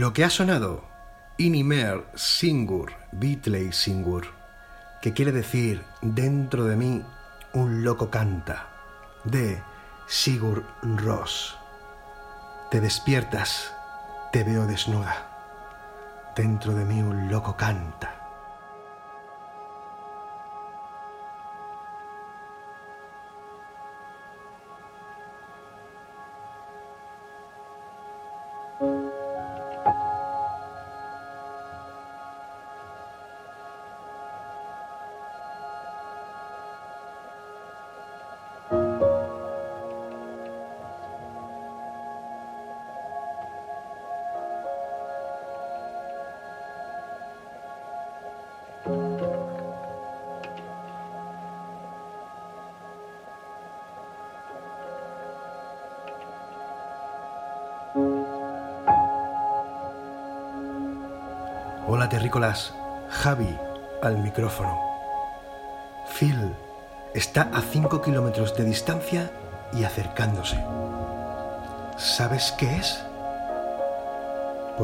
Lo que ha sonado, Inimer Singur, Beatley Singur, que quiere decir dentro de mí un loco canta, de Sigur Ross. Te despiertas, te veo desnuda, dentro de mí un loco canta.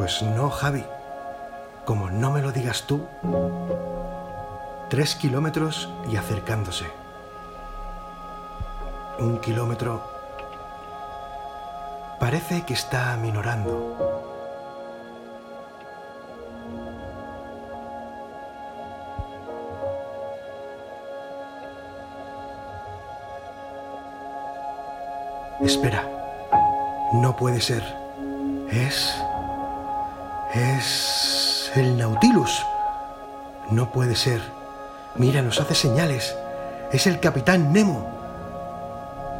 Pues no, Javi. Como no me lo digas tú. Tres kilómetros y acercándose. Un kilómetro. Parece que está aminorando. Espera. No puede ser. Es... Es... el Nautilus. No puede ser. Mira, nos hace señales. Es el capitán Nemo.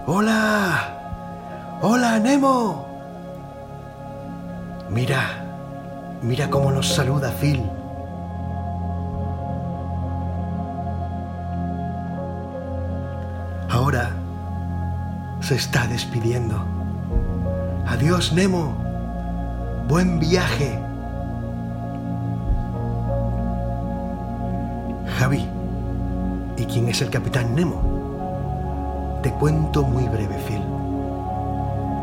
¡Hola! ¡Hola, Nemo! Mira, mira cómo nos saluda Phil. Ahora se está despidiendo. Adiós, Nemo. Buen viaje. Javi, ¿y quién es el capitán Nemo? Te cuento muy breve, Phil.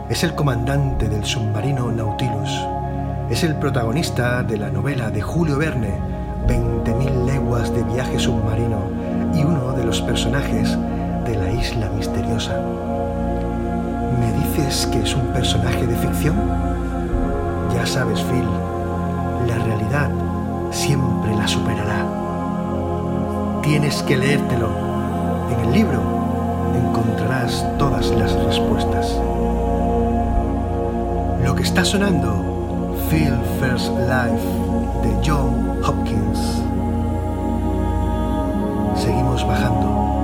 Es el comandante del submarino Nautilus. Es el protagonista de la novela de Julio Verne, 20.000 leguas de viaje submarino, y uno de los personajes de la isla misteriosa. ¿Me dices que es un personaje de ficción? Ya sabes, Phil, la realidad siempre la superará. Tienes que leértelo. En el libro encontrarás todas las respuestas. Lo que está sonando, Phil First Life de John Hopkins. Seguimos bajando.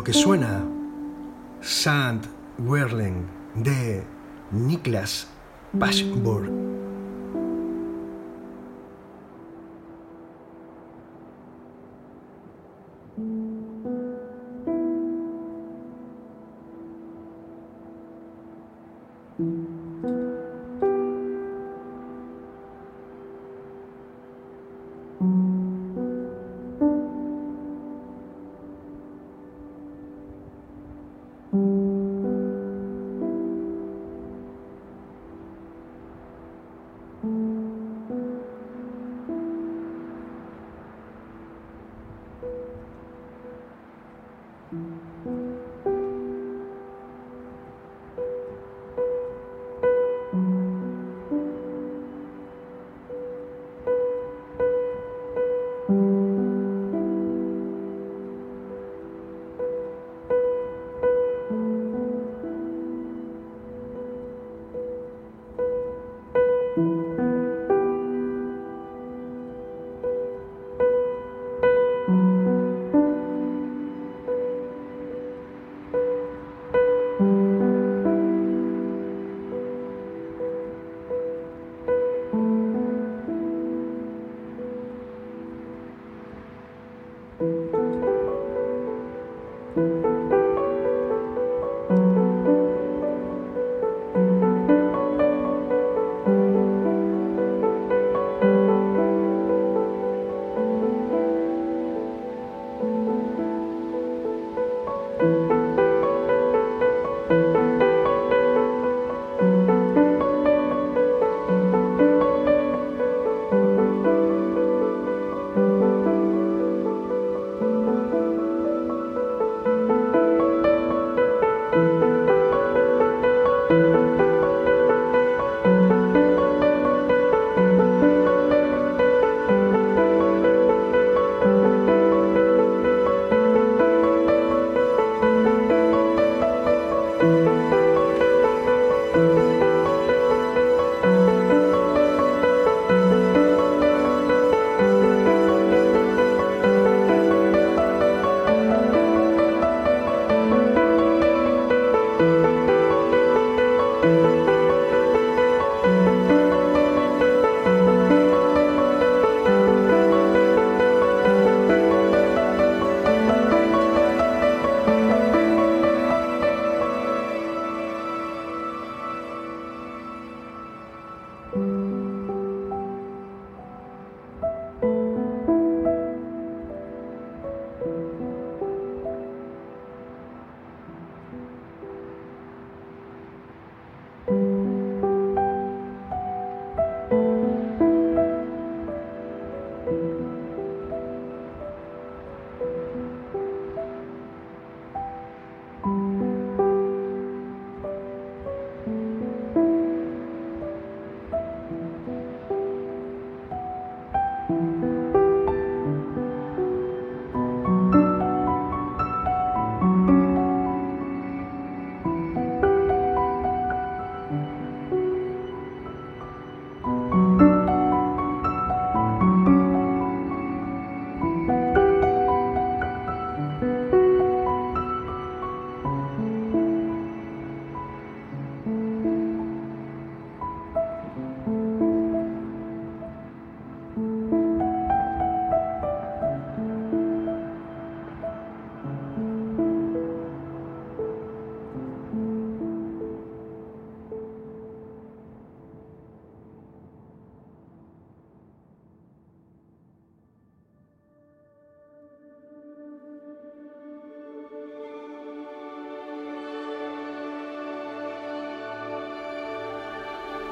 Lo que suena Sand Whirling de Niklas Pashburg.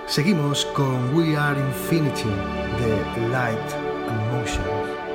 Seguimos con We Are Infinity de Light and Motion.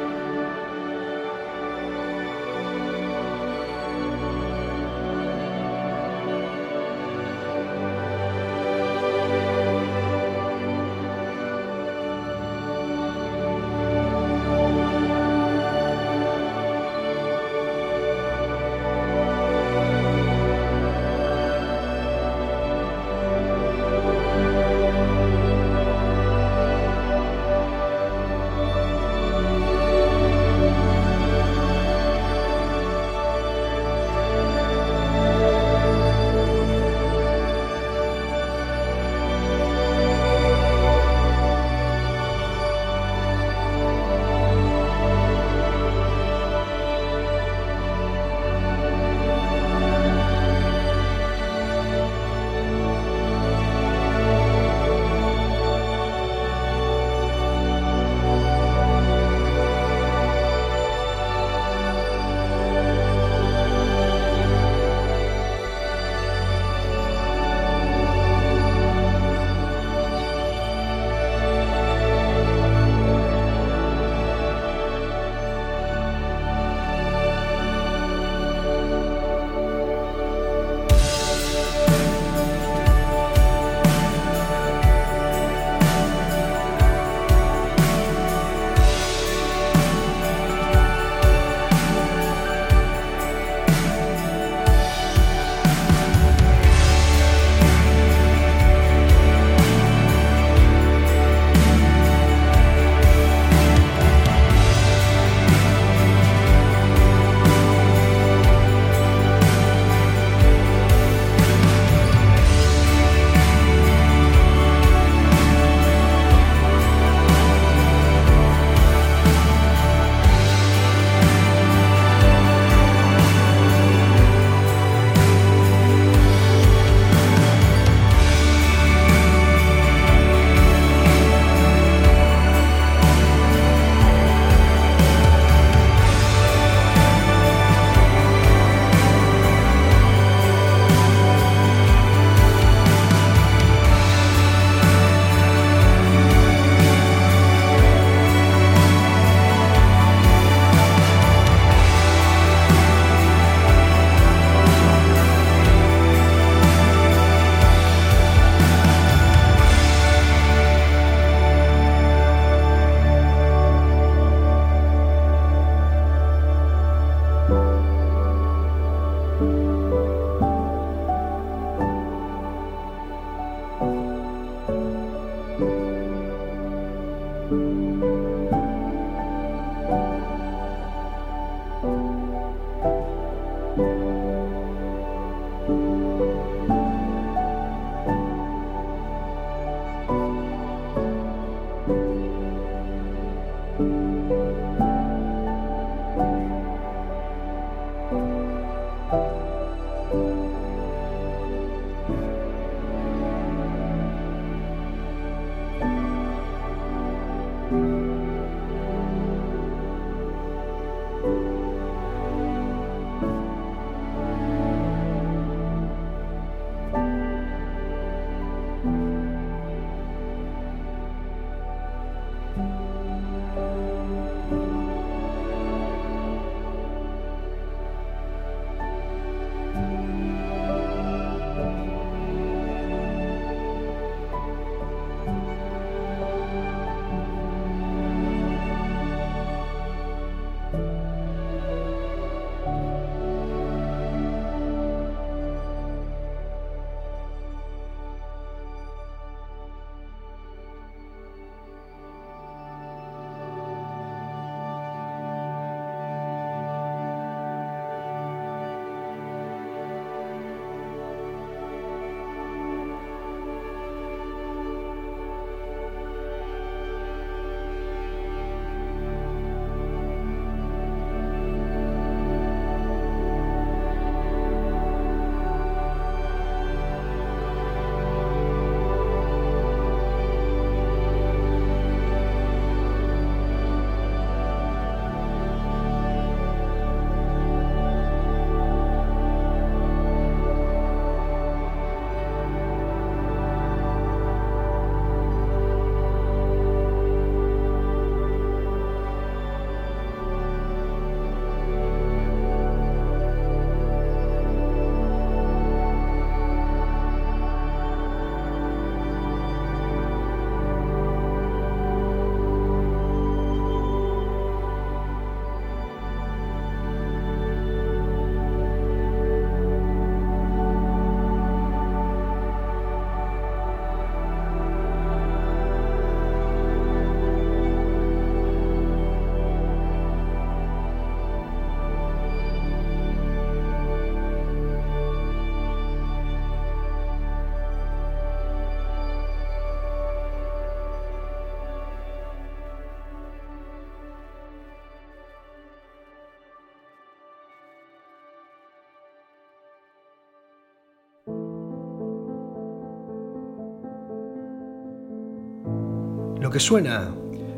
Lo que suena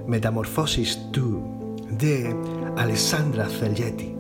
Metamorphosis 2 de Alessandra Celletti.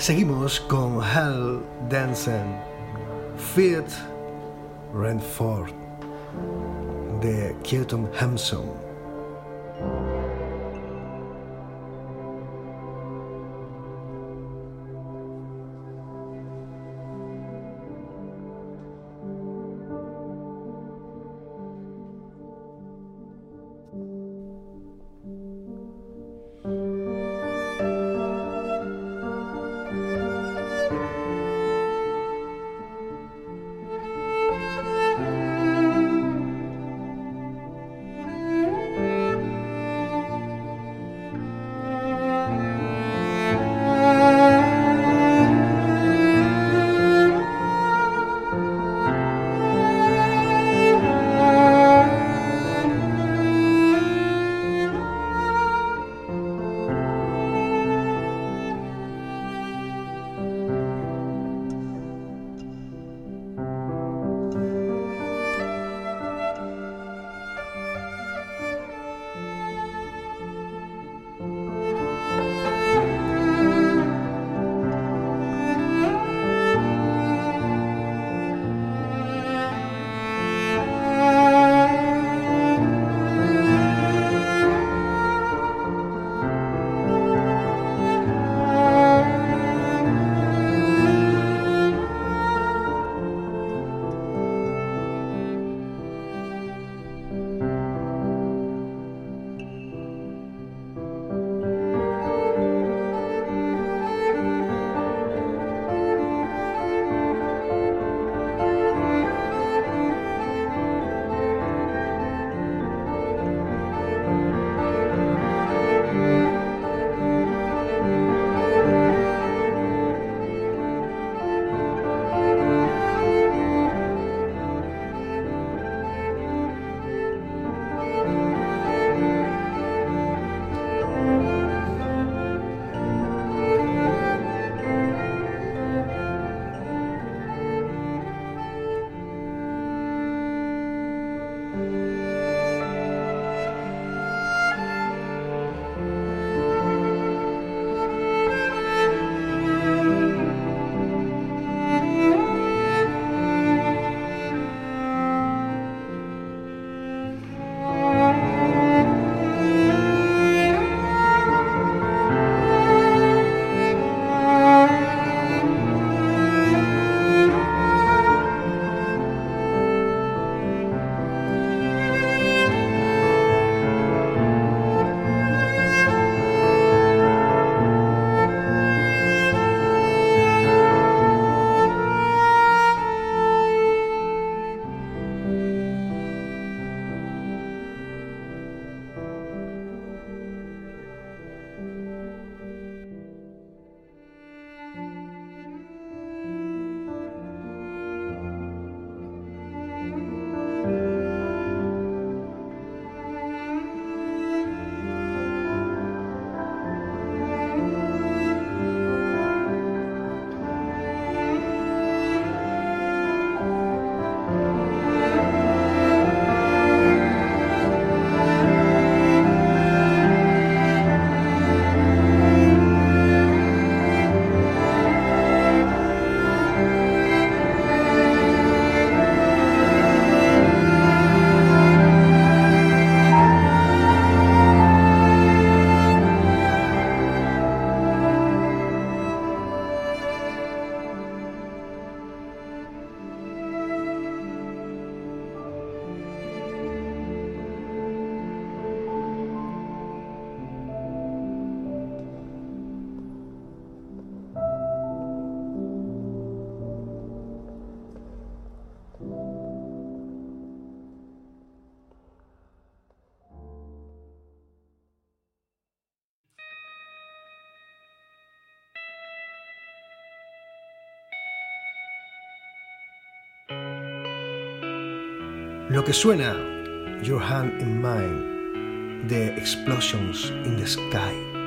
Seguimos con Hal Dansen, Fiat Renford de Keaton Hampson. Lo que suena Your Hand in Mine de Explosions in the Sky.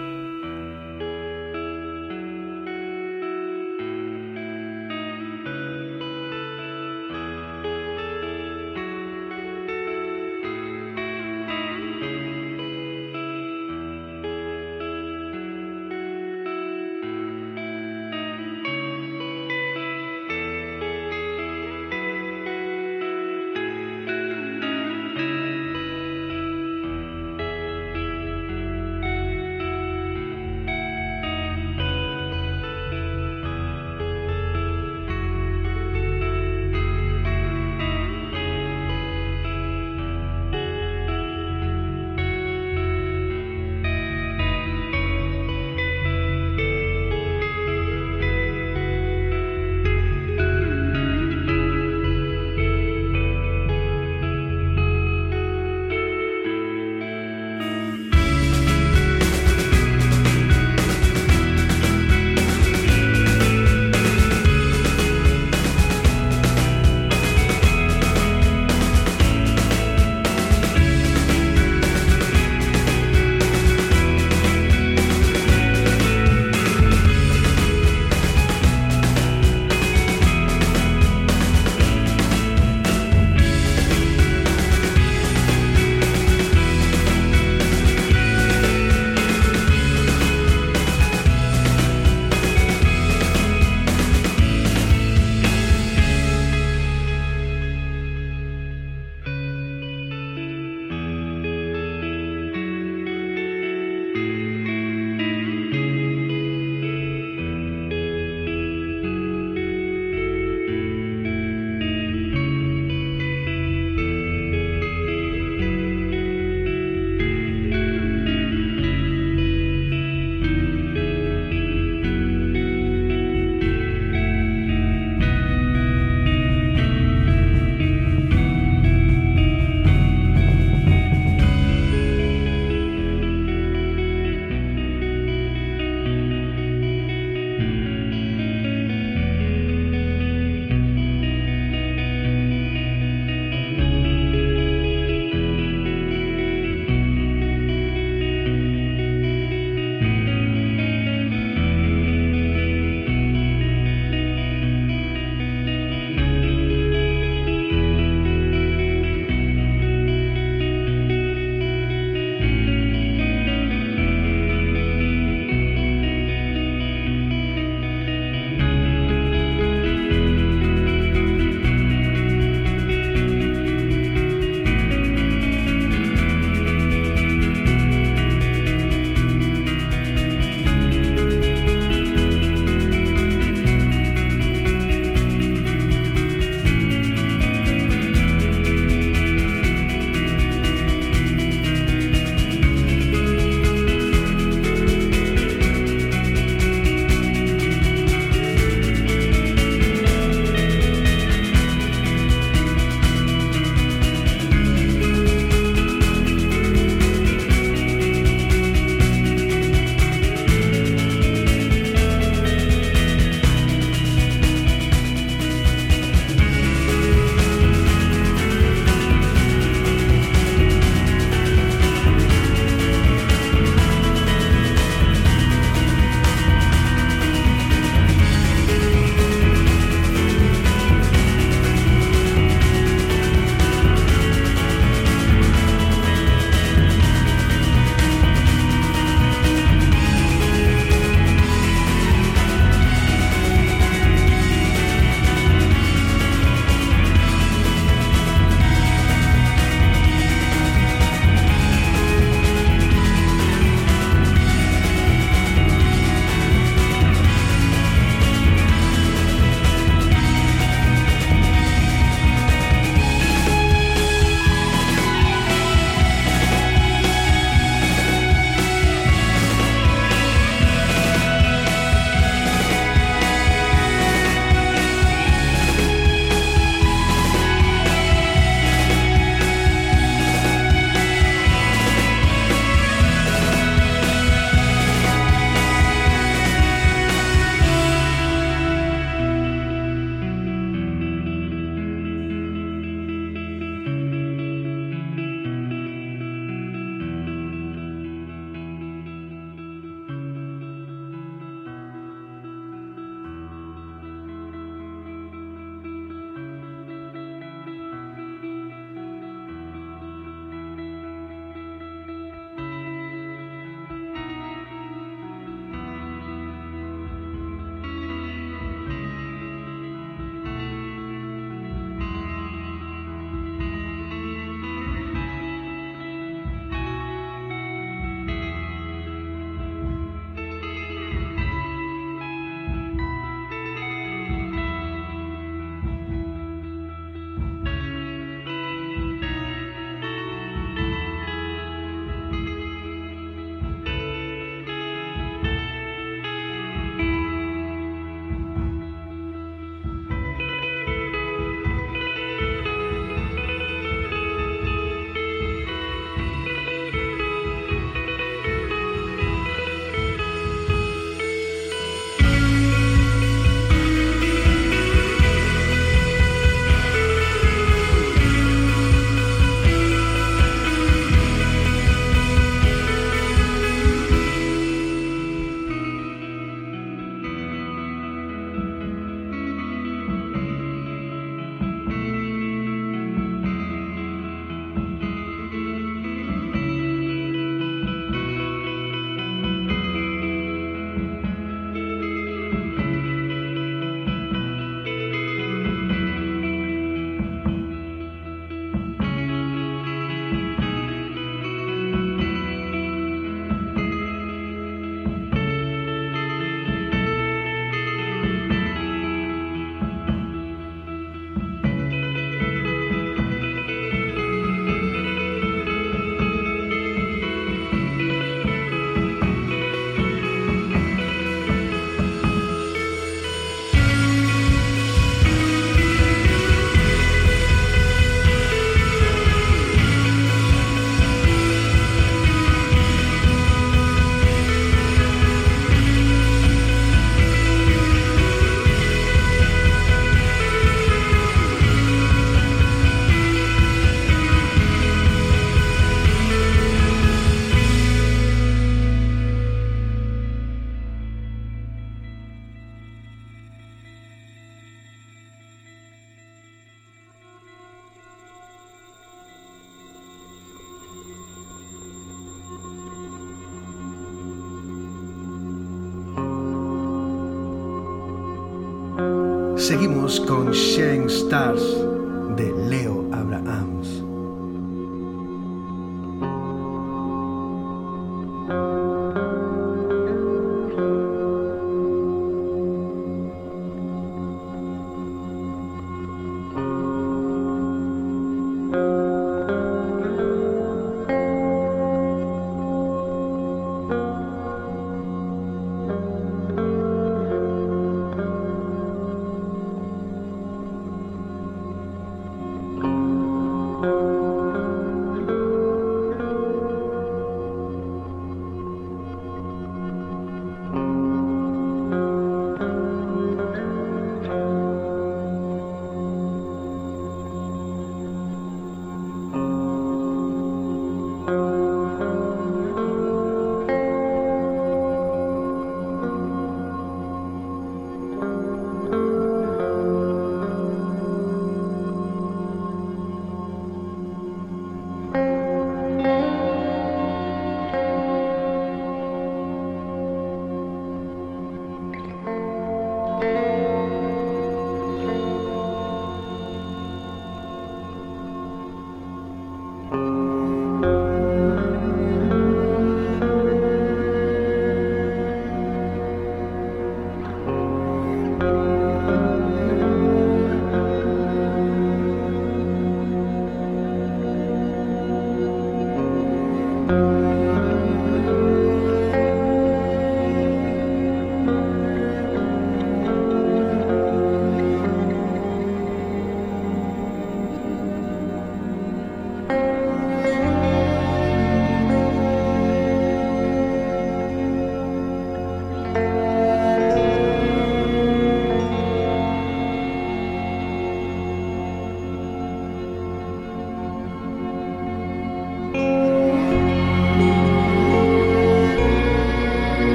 Stars.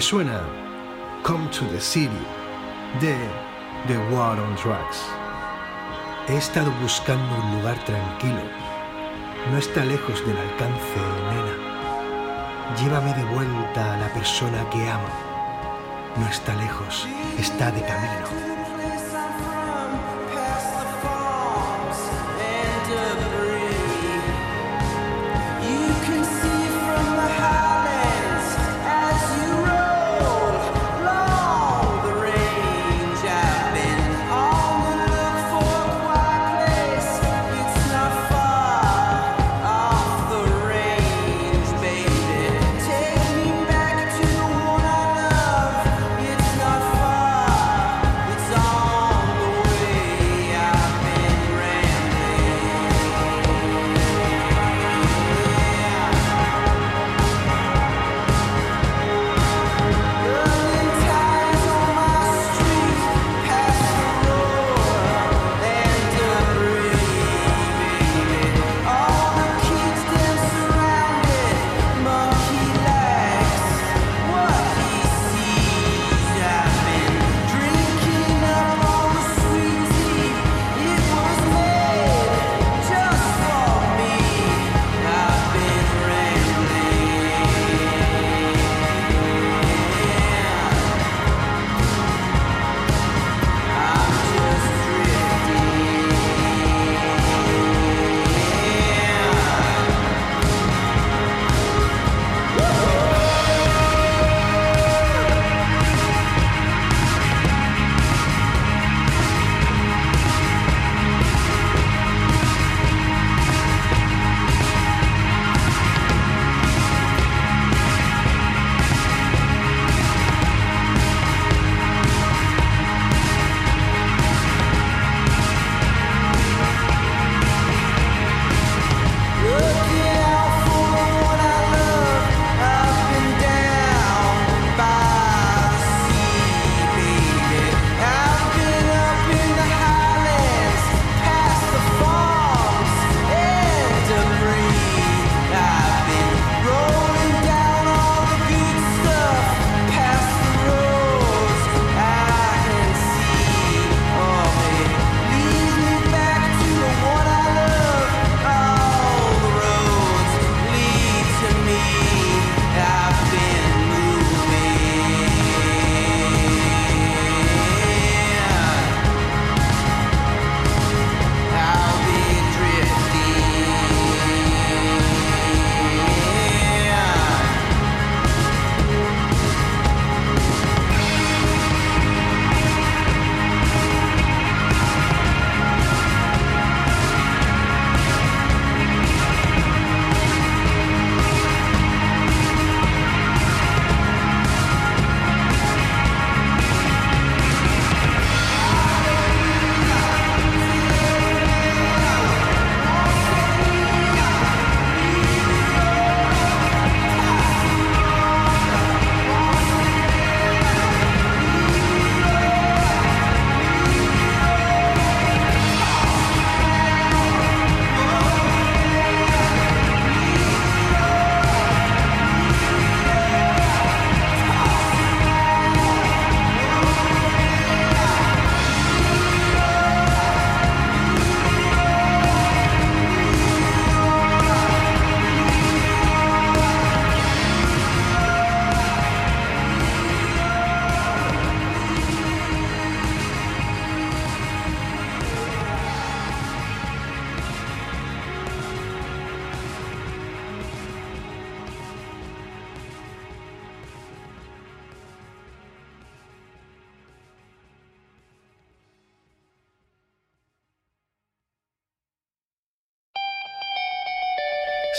Suena Come to the City de The War on Drugs. He estado buscando un lugar tranquilo. No está lejos del alcance, nena. Llévame de vuelta a la persona que amo. No está lejos, está de camino.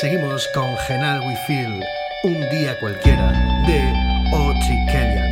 Seguimos con Genal We Feel, un día cualquiera, de Ochi Kellyan.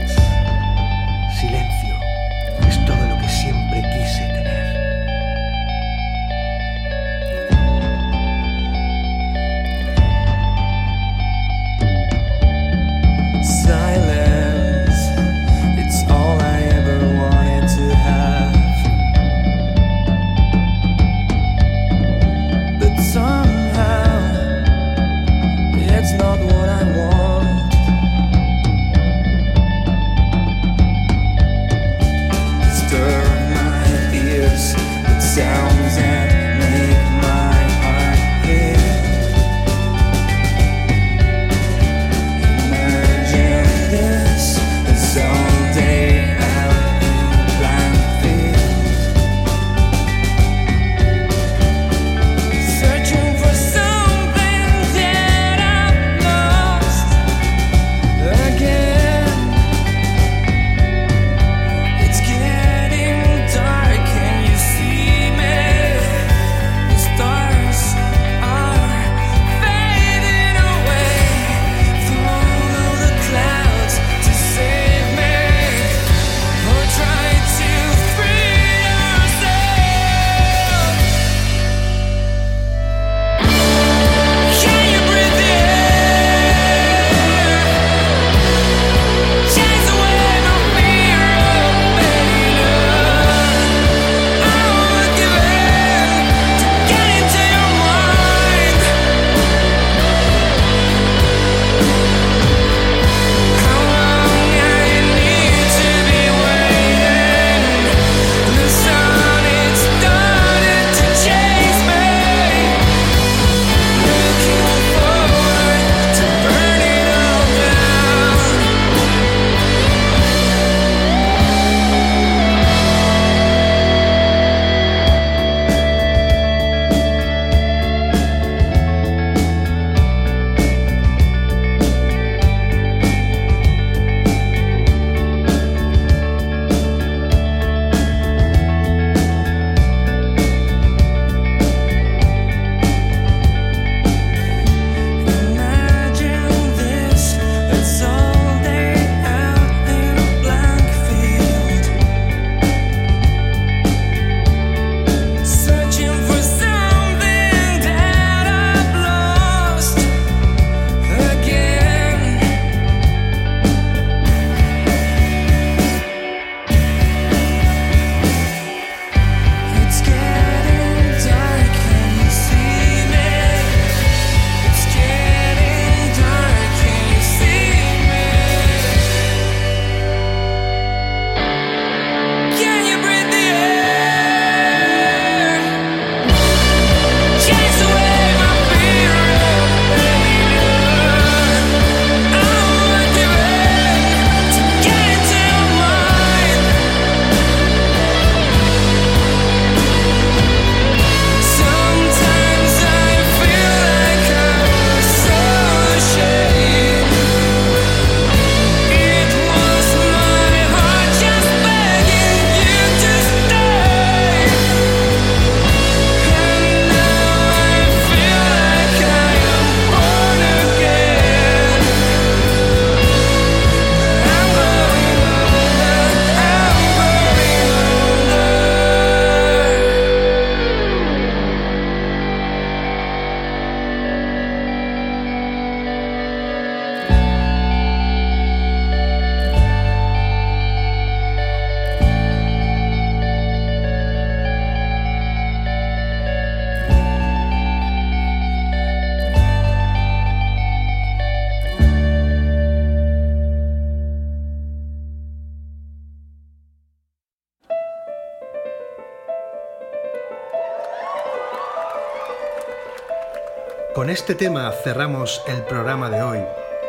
tema cerramos el programa de hoy.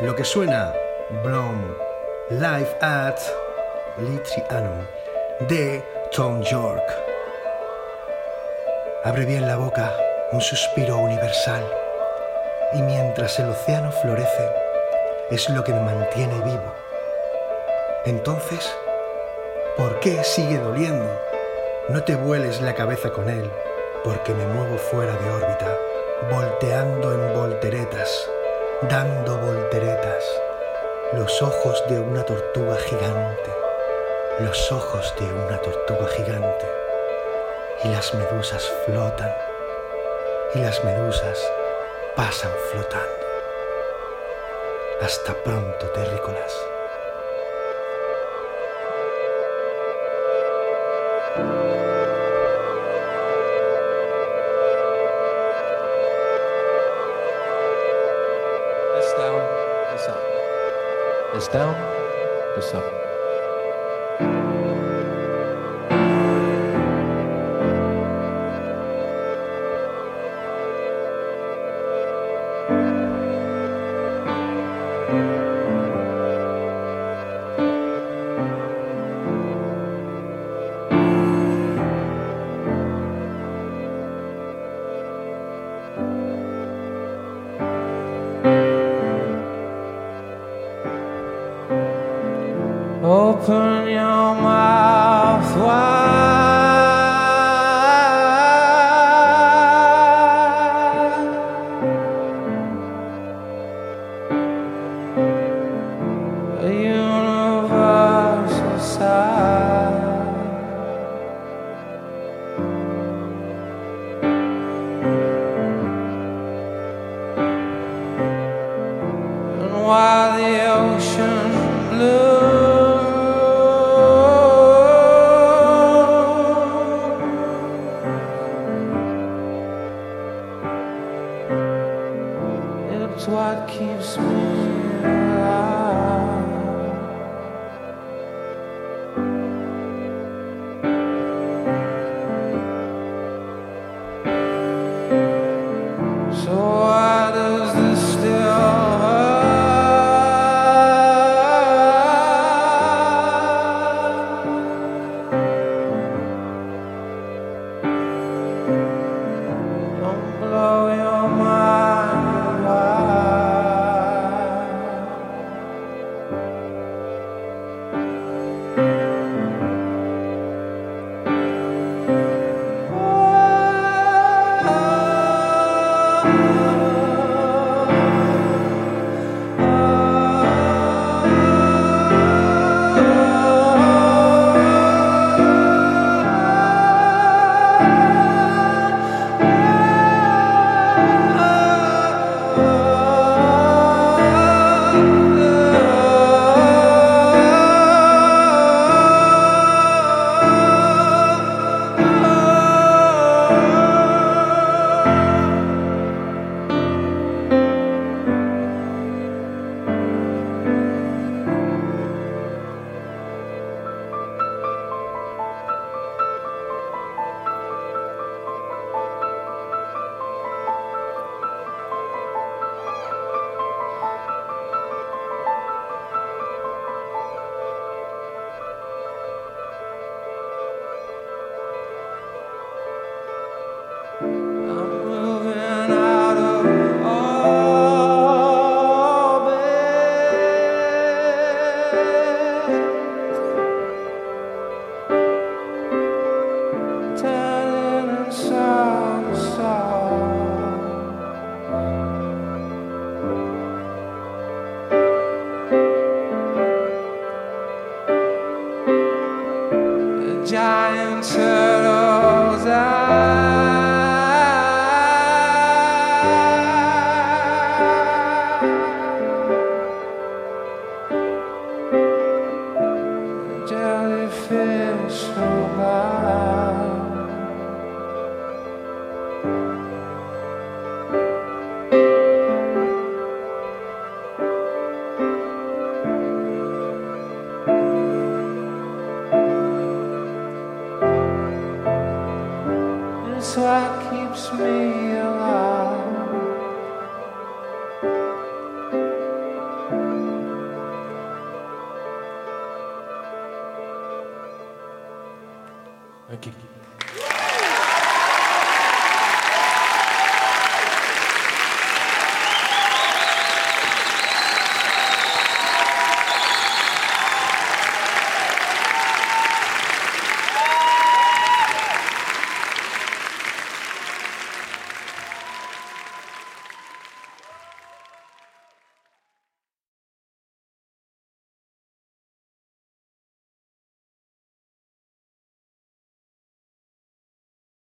Lo que suena, Blom, Live at Litrianum, de Tom York. Abre bien la boca, un suspiro universal. Y mientras el océano florece, es lo que me mantiene vivo. Entonces, ¿por qué sigue doliendo? No te vueles la cabeza con él, porque me muevo fuera de órbita volteando en volteretas, dando volteretas, los ojos de una tortuga gigante, los ojos de una tortuga gigante, y las medusas flotan, y las medusas pasan flotando. Hasta pronto, terrícolas. Down, up.